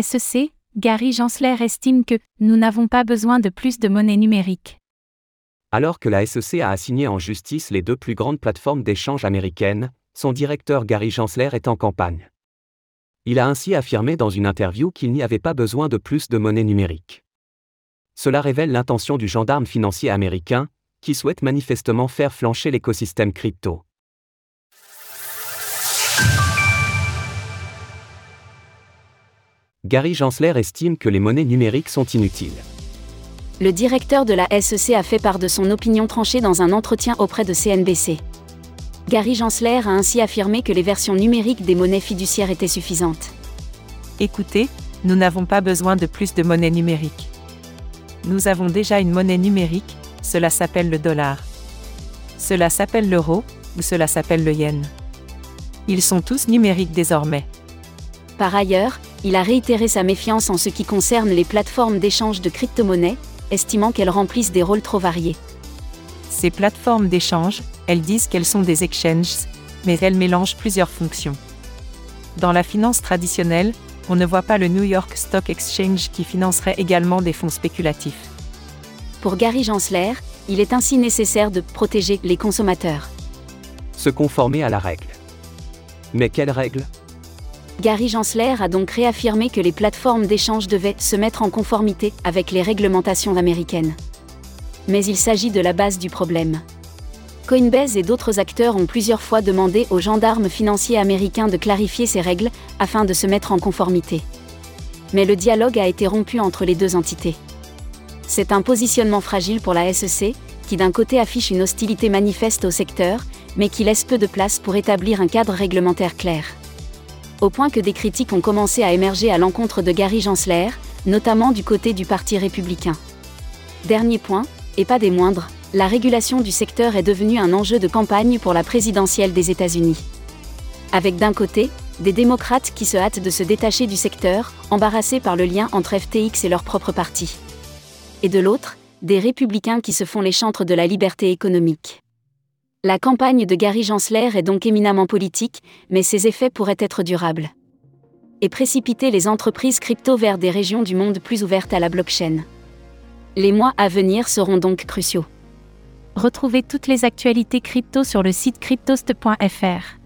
SEC, Gary Gensler estime que nous n'avons pas besoin de plus de monnaie numérique. Alors que la SEC a assigné en justice les deux plus grandes plateformes d'échange américaines, son directeur Gary Gensler est en campagne. Il a ainsi affirmé dans une interview qu'il n'y avait pas besoin de plus de monnaie numérique. Cela révèle l'intention du gendarme financier américain, qui souhaite manifestement faire flancher l'écosystème crypto. Gary Gensler estime que les monnaies numériques sont inutiles. Le directeur de la SEC a fait part de son opinion tranchée dans un entretien auprès de CNBC. Gary Gensler a ainsi affirmé que les versions numériques des monnaies fiduciaires étaient suffisantes. Écoutez, nous n'avons pas besoin de plus de monnaie numérique. Nous avons déjà une monnaie numérique, cela s'appelle le dollar. Cela s'appelle l'euro, ou cela s'appelle le yen. Ils sont tous numériques désormais. Par ailleurs, il a réitéré sa méfiance en ce qui concerne les plateformes d'échange de crypto-monnaies, estimant qu'elles remplissent des rôles trop variés. Ces plateformes d'échange, elles disent qu'elles sont des exchanges, mais elles mélangent plusieurs fonctions. Dans la finance traditionnelle, on ne voit pas le New York Stock Exchange qui financerait également des fonds spéculatifs. Pour Gary Gensler, il est ainsi nécessaire de protéger les consommateurs. Se conformer à la règle. Mais quelle règle? Gary Gensler a donc réaffirmé que les plateformes d'échange devaient se mettre en conformité avec les réglementations américaines. Mais il s'agit de la base du problème. Coinbase et d'autres acteurs ont plusieurs fois demandé aux gendarmes financiers américains de clarifier ces règles afin de se mettre en conformité. Mais le dialogue a été rompu entre les deux entités. C'est un positionnement fragile pour la SEC, qui d'un côté affiche une hostilité manifeste au secteur, mais qui laisse peu de place pour établir un cadre réglementaire clair. Au point que des critiques ont commencé à émerger à l'encontre de Gary Gensler, notamment du côté du Parti républicain. Dernier point, et pas des moindres, la régulation du secteur est devenue un enjeu de campagne pour la présidentielle des États-Unis. Avec d'un côté, des démocrates qui se hâtent de se détacher du secteur, embarrassés par le lien entre FTX et leur propre parti. Et de l'autre, des républicains qui se font les chantres de la liberté économique. La campagne de Gary Gensler est donc éminemment politique, mais ses effets pourraient être durables. Et précipiter les entreprises crypto vers des régions du monde plus ouvertes à la blockchain. Les mois à venir seront donc cruciaux. Retrouvez toutes les actualités crypto sur le site cryptost.fr.